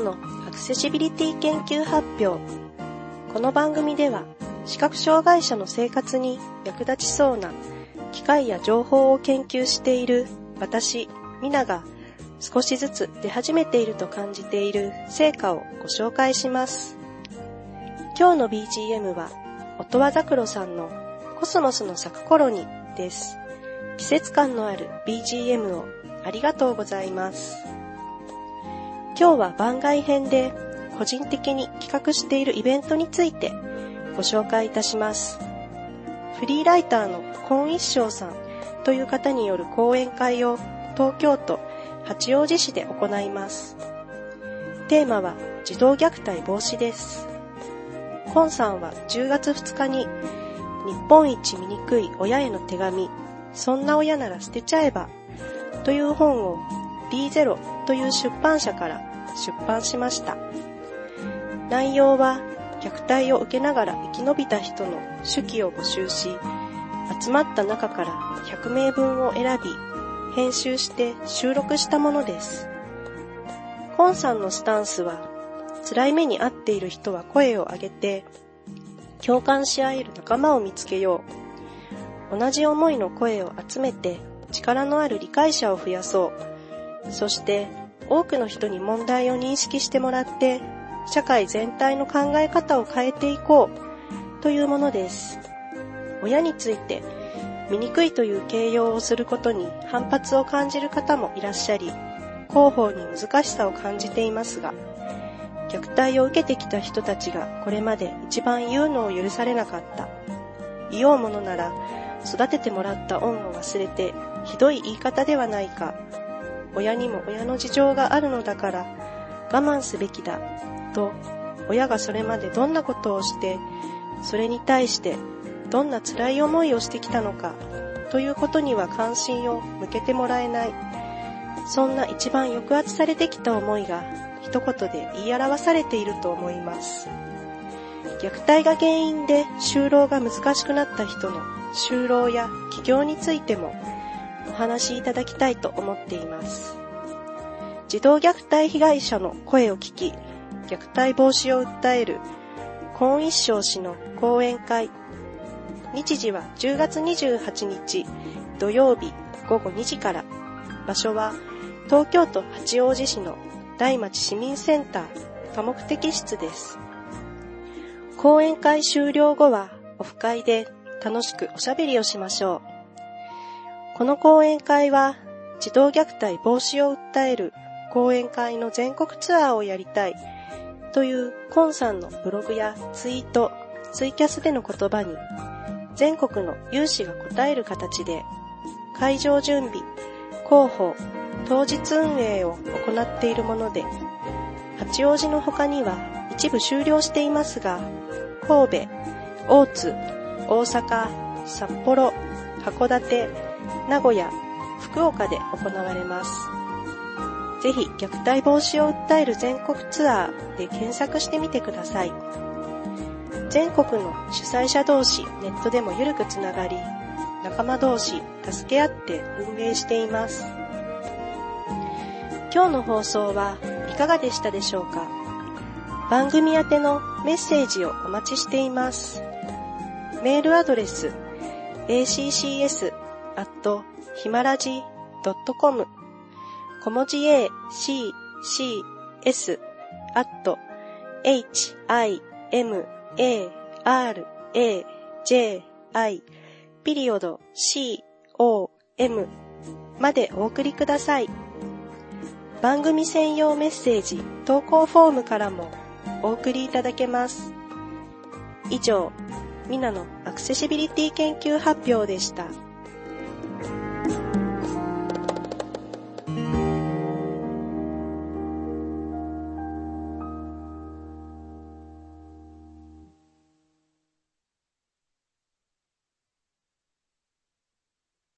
のアクセシビリティ研究発表。この番組では、視覚障害者の生活に役立ちそうな機械や情報を研究している私、ミナが少しずつ出始めていると感じている成果をご紹介します。今日の BGM は、音羽桜さんのコスモスの咲く頃にです。季節感のある BGM をありがとうございます。今日は番外編で個人的に企画しているイベントについてご紹介いたします。フリーライターのコン一生さんという方による講演会を東京都八王子市で行います。テーマは児童虐待防止です。コンさんは10月2日に日本一醜い親への手紙、そんな親なら捨てちゃえばという本を D0 という出版社から出版しました。内容は虐待を受けながら生き延びた人の手記を募集し、集まった中から100名分を選び、編集して収録したものです。コンさんのスタンスは、辛い目に遭っている人は声を上げて、共感し合える仲間を見つけよう。同じ思いの声を集めて力のある理解者を増やそう。そして多くの人に問題を認識してもらって社会全体の考え方を変えていこうというものです。親について醜いという形容をすることに反発を感じる方もいらっしゃり、広報に難しさを感じていますが、虐待を受けてきた人たちがこれまで一番言うのを許されなかった。言おうものなら、育ててもらった恩を忘れて、ひどい言い方ではないか。親にも親の事情があるのだから、我慢すべきだ。と、親がそれまでどんなことをして、それに対してどんな辛い思いをしてきたのかということには関心を向けてもらえない。そんな一番抑圧されてきた思いが一言で言い表されていると思います。虐待が原因で就労が難しくなった人の就労や起業についてもお話しいただきたいと思っています。児童虐待被害者の声を聞き、虐待防止を訴える、コン一生氏の講演会日時は10月28日土曜日午後2時から、場所は東京都八王子市の大町市民センター多目的室です。講演会終了後はオフ会で楽しくおしゃべりをしましょう。この講演会は児童虐待防止を訴える講演会の全国ツアーをやりたいというコンさんのブログやツイート、ツイキャスでの言葉に全国の有志が答える形で、会場準備、広報、当日運営を行っているもので、八王子の他には一部終了していますが、神戸、大津、大阪、札幌、函館、名古屋、福岡で行われます。ぜひ虐待防止を訴える全国ツアーで検索してみてください。全国の主催者同士ネットでも緩くつながり、仲間同士助け合って運営しています。今日の放送はいかがでしたでしょうか？番組宛てのメッセージをお待ちしています。メールアドレス accs アットヒマラジ .com 小文字 a, c, c, s アット h, i, m, a, r, a, j, i, ピリオド c, o, m までお送りください。番組専用メッセージ投稿フォームからもお送りいただけます。以上、ミナのアクセシビリティ研究発表でした。